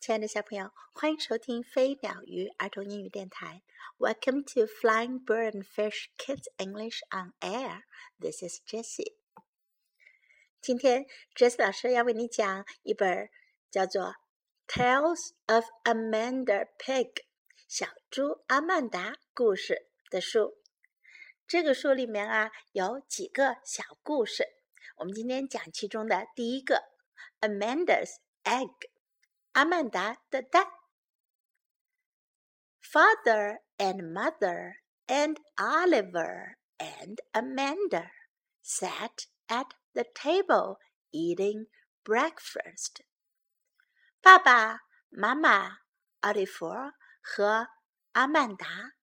亲爱的小朋友，欢迎收听飞鸟鱼儿童英语电台。Welcome to Flying Bird and Fish Kids English on Air. This is Jessie. 今天，Jessie 老师要为你讲一本叫做《Tales of Amanda Pig》小猪阿曼达故事的书。这个书里面啊有几个小故事，我们今天讲其中的第一个，Amanda's Egg。阿曼达的蛋。Father and mother and Oliver and Amanda sat at the table eating breakfast. 爸爸妈妈、奥利弗和阿曼达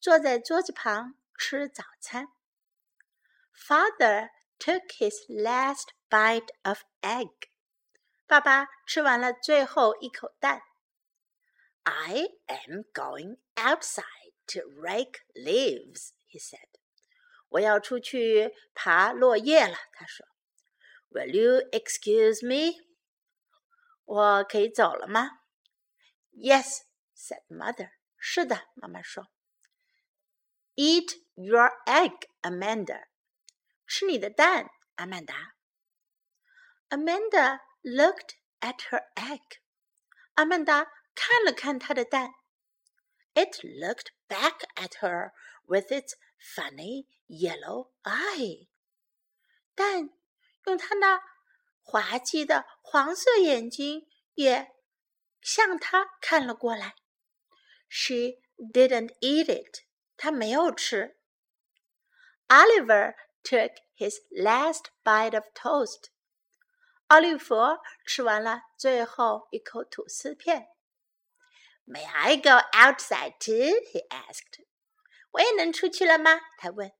坐在桌子旁吃早餐。Father took his last bite of egg 爸爸吃完了最后一口蛋。I am going outside to rake leaves, he said. 我要出去爬落叶了，他说。Will you excuse me? 我可以走了吗？Yes, said mother. 是的，妈妈说。Eat your egg, Amanda. 吃你的蛋，阿曼达。Amanda looked at her egg. 阿曼达看了看她的蛋。It looked back at her with its funny yellow eye. 但用它那滑稽的黄色眼睛也向她看了过来。She didn't eat it. 她没有吃。Oliver took his last bite of toast. 奥利弗吃完了最后一口吐司片。May I go outside too? He asked. 我也能出去了吗？他问。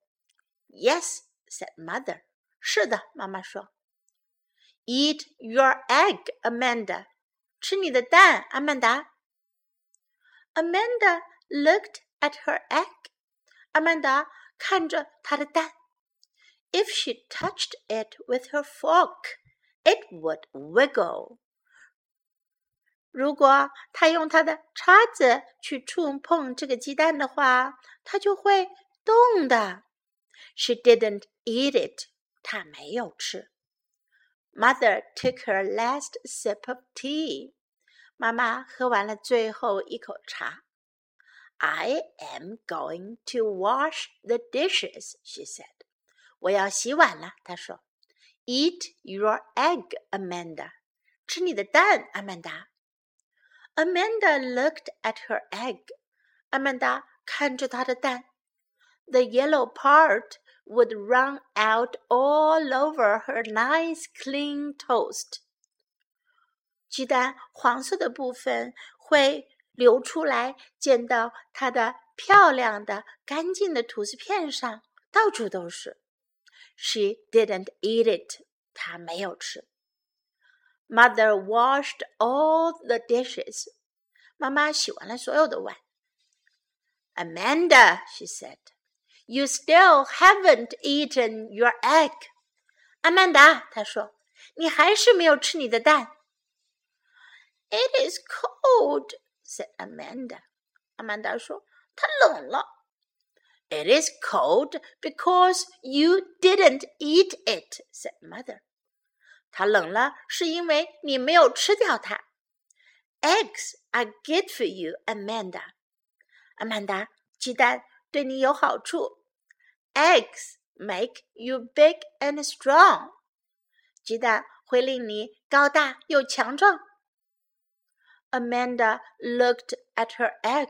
Yes, said mother. 是的，妈妈说。Eat your egg, Amanda. 吃你的蛋，阿曼达。Amanda looked at her egg. 阿曼达看着她的蛋。If she touched it with her fork, it would wiggle. 如果他用他的叉子去触碰这个鸡蛋的话，它就会动的。She didn't eat it. 她没有吃。Mother took her last sip of tea. 妈妈喝完了最后一口茶。I am going to wash the dishes, she said. 我要洗碗了，她说。 Eat your egg, Amanda. 吃你的蛋，阿曼达。Amanda looked at her egg. 阿曼达看着她的蛋。The yellow part would run out all over her nice clean toast. 鸡蛋黄色的部分会流出来，溅到她的漂亮的、干净的吐司片上，到处都是。 She didn't eat it. 她没有吃。Mother washed all the dishes. 妈妈洗完了所有的碗。Amanda, she said, you still haven't eaten your egg. 阿曼达，她说，你还是没有吃你的蛋。It is cold, said Amanda. 阿曼达说，它冷了。 it is cold because you didn't eat it," said mother. 它冷了，是因为你没有吃掉它。Eggs are good for you, Amanda. 阿曼达，鸡蛋对你有好处。Eggs make you big and strong. 鸡蛋会令你高大又强壮。Amanda looked at her egg.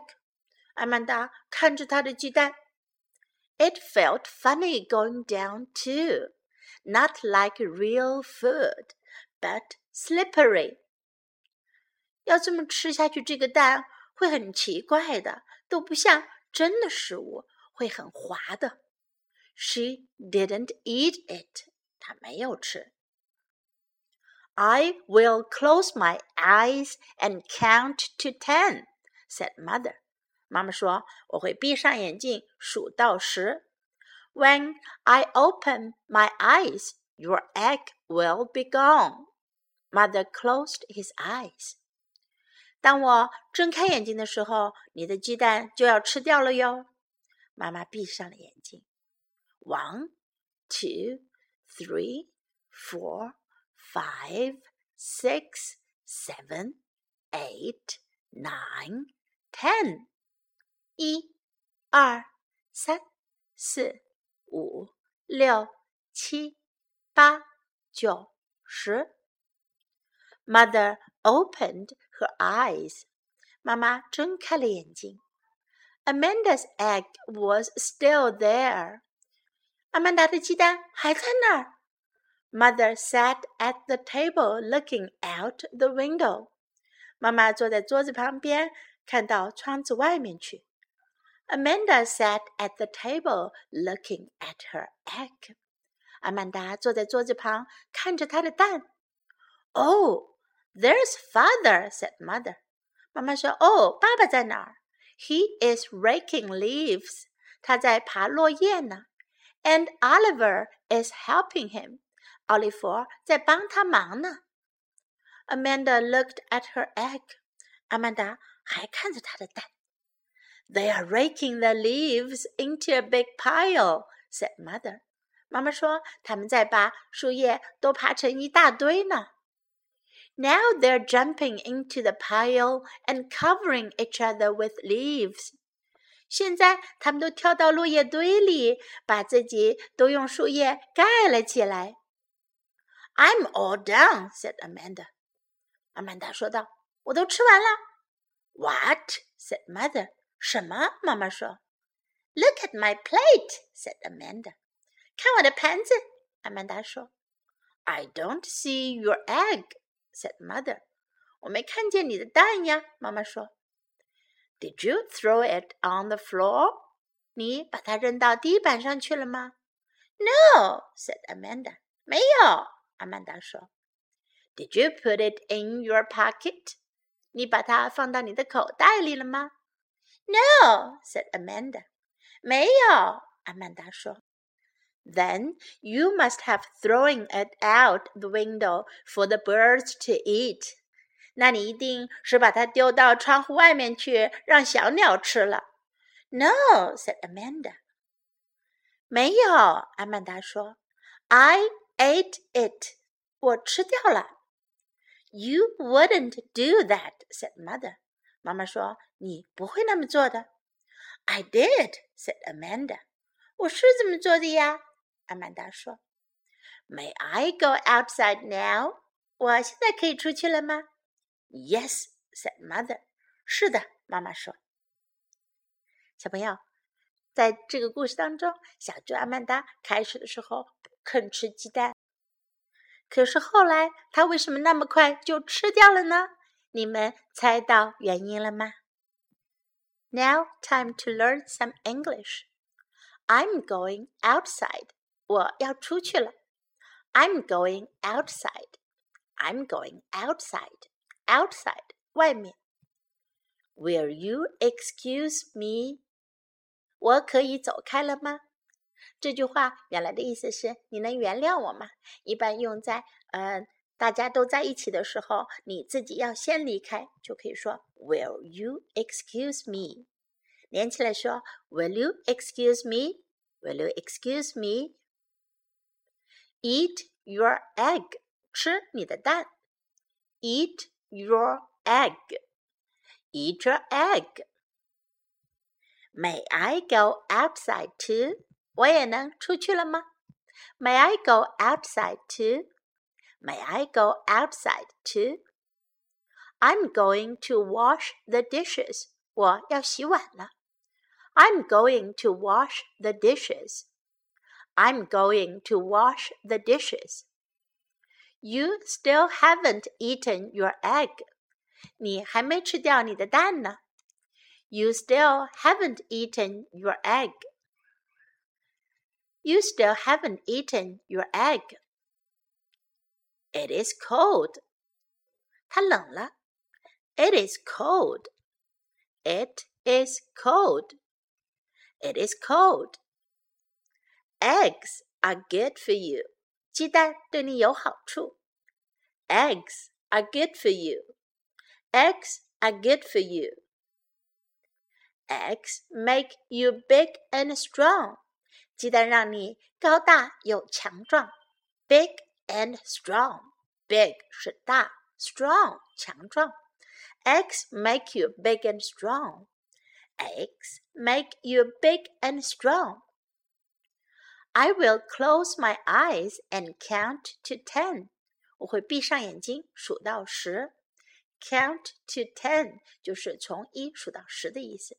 阿曼达看着她的鸡蛋。 it felt funny going down too, not like real food, but slippery. 要这么吃下去，这个蛋会很奇怪的，都不像真的食物，会很滑的。She didn't eat it. 她没有吃。I will close my eyes and count to ten, said mother. 妈妈说：“我会闭上眼睛数到十。” When I open my eyes, your egg will be gone. Mother closed his eyes. 当我睁开眼睛的时候，你的鸡蛋就要吃掉了哟。妈妈闭上了眼睛。One, two, three, four, five, six, seven, eight, nine, ten. 一、二、三、四、五、六、七、八、九、十。Mother opened her eyes. 妈妈睁开了眼睛。Amanda's egg was still there. 阿曼达的鸡蛋还在那儿。Mother sat at the table looking out the window. 妈妈坐在桌子旁边，看到窗子外面去。Amanda sat at the table looking at her egg. 阿曼达坐在桌子旁，看着她的蛋。Oh, there's father," said mother. 妈妈说：“哦，爸爸在哪儿？”He is raking leaves. 他在爬落叶呢。And Oliver is helping him. 奥利弗在帮他忙呢。Amanda looked at her egg. 阿曼达还看着她的蛋。 They are raking the leaves into a big pile," said mother. 妈妈说他们在把树叶都爬成一大堆呢。Now they're jumping into the pile and covering each other with leaves. 现在他们都跳到落叶堆里，把自己都用树叶盖了起来。I'm all done," said Amanda. 阿曼达说道：“我都吃完了。” What? said mother. 什么？妈妈说。Look at my plate, said Amanda. 看我的盘子，阿曼达说。I don't see your egg, said mother. 我没看见你的蛋呀，妈妈说。Did you throw it on the floor? 你把它扔到地板上去了吗？No, said Amanda. 没有，阿曼达说。Did you put it in your pocket? 你把它放到你的口袋里了吗 ？no, said Amanda. 没有，阿曼达说。Then you must have thrown it out the window for the birds to eat. 那你一定是把它丢到窗户外面去，让小鸟吃了。No, said Amanda. 没有，阿曼达说。I ate it. 我吃掉了。You wouldn't do that, said Mother. 妈妈说：“你不会那么做的。” I did," said Amanda. 我是这么做的呀，阿曼达说。May I go outside now? 我现在可以出去了吗？Yes, said Mother. 是的，妈妈说。小朋友，在这个故事当中，小猪阿曼达开始的时候不肯吃鸡蛋，可是后来他为什么那么快就吃掉了呢？你们猜到原因了吗？Now time to learn some English. I'm going outside. 我要出去了。I'm going outside. I'm going outside. Outside 外面。Will you excuse me? 我可以走开了吗？这句话原来的意思是你能原谅我吗？一般用在呃大家都在一起的时候，你自己要先离开，就可以说 Will you excuse me？连起来说 Will you excuse me？Will you excuse me？Eat your egg，吃你的蛋。Eat your egg，Eat your egg。May I go outside too？我也能出去了吗？May I go outside too？too？May I go outside too? I'm going to wash the dishes. 我要洗碗了。I'm going to wash the dishes. I'm going to wash the dishes. You still haven't eaten your egg. 你还没吃掉你的蛋呢。You still haven't eaten your egg. You still haven't eaten your egg. It is cold. 它冷了。It is cold. It is cold. It is cold. Eggs are good for you. 鸡蛋对你有好处。Eggs are good for you. Eggs are good for you. Eggs make you big and strong. 鸡蛋让你高大又强壮。Big and strong. Big 是大，strong 强壮。Eggs make you big and strong. Eggs make you big and strong. I will close my eyes and count to ten. 我会闭上眼睛数到十。Count to ten 就是从一数到十的意思。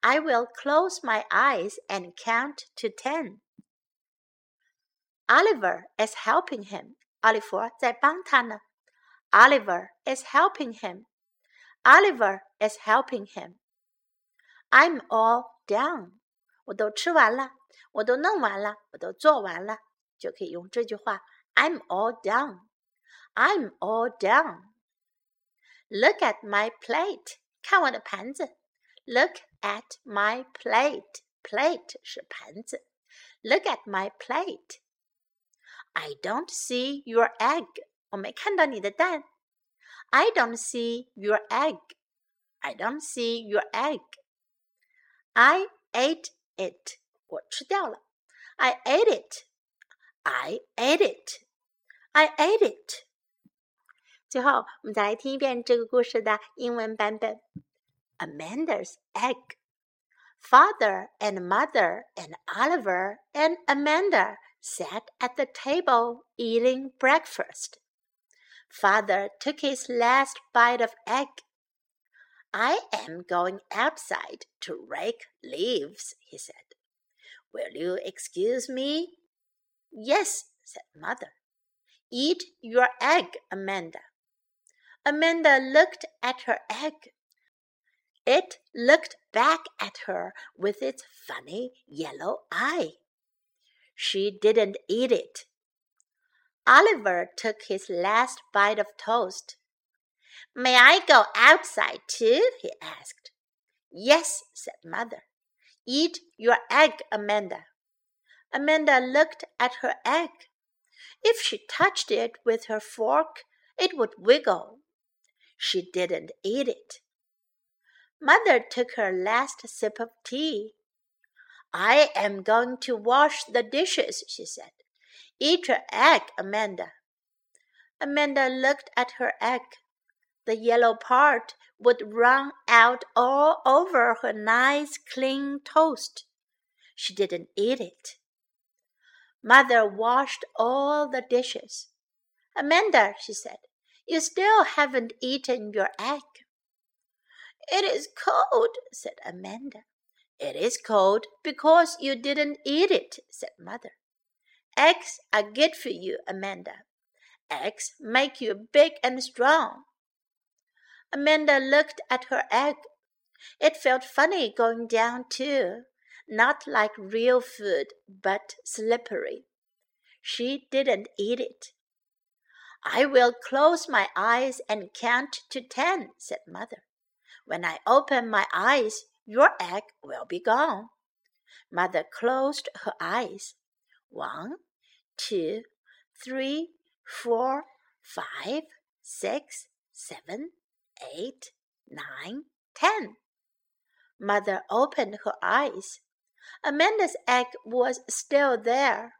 I will close my eyes and count to ten. Oliver is helping him. 奥利弗在帮他呢。Oliver is helping him. Oliver is helping him. I'm all done. 我都吃完了，我都弄完了，我都做完了，就可以用这句话：I'm all done. I'm all done. Look at my plate. 看我的盘子。Look at my plate. Plate 是盘子。Look at my plate. I don't see your egg. 我没看到你的蛋。I don't see your egg. I don't see your egg. I ate it. 我吃掉了。I ate it. I ate it. I ate it. 最后，我们再来听一遍这个故事的英文版本。Amanda's egg. Father and mother and Oliver and Amanda sat at the table eating breakfast. Father took his last bite of egg. I am going outside to rake leaves, he said. Will you excuse me? Yes, said Mother. Eat your egg, Amanda. Amanda looked at her egg. It looked back at her with its funny yellow eye. She didn't eat it. Oliver took his last bite of toast. May I go outside too? he asked. Yes, said Mother. Eat your egg, Amanda. Amanda looked at her egg. If she touched it with her fork, it would wiggle. She didn't eat it. Mother took her last sip of tea. I am going to wash the dishes, she said. Eat your egg, Amanda. Amanda looked at her egg. The yellow part would run out all over her nice clean toast. She didn't eat it. Mother washed all the dishes. Amanda, she said, you still haven't eaten your egg. It is cold, said Amanda. It is cold because you didn't eat it, said Mother. Eggs are good for you, Amanda. Eggs make you big and strong. Amanda looked at her egg. It felt funny going down too, not like real food, but slippery. She didn't eat it. I will close my eyes and count to ten, said Mother. When I open my eyes, your egg will be gone. Mother closed her eyes. One, two, three, four, five, six, seven, eight, nine, ten. Mother opened her eyes. Amanda's egg was still there.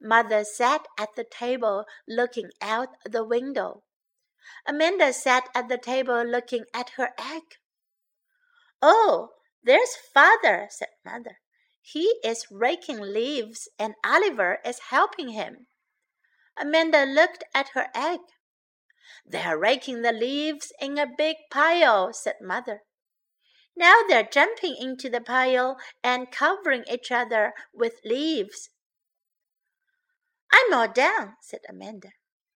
Mother sat at the table looking out the window. Amanda sat at the table looking at her egg. Oh, there's father, said mother. He is raking leaves and Oliver is helping him. Amanda looked at her egg. They're raking the leaves in a big pile, said mother. Now they're jumping into the pile and covering each other with leaves. I'm all done, said Amanda.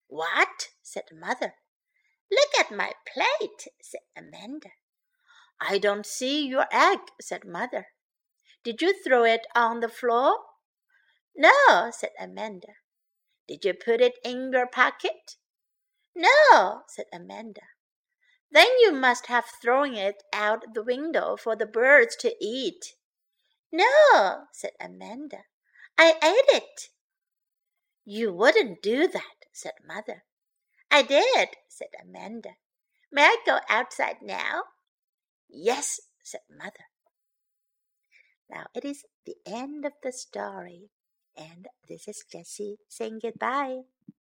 What? said mother. Look at my plate, said Amanda. I don't see your egg, said mother. Did you throw it on the floor? No, said Amanda. Did you put it in your pocket? No, said Amanda. Then you must have thrown it out the window for the birds to eat. No, said Amanda. I ate it. You wouldn't do that, said Mother. I did, said Amanda. May I go outside now? Yes, said Mother. Now it is the end of the story, and this is Jessie saying goodbye.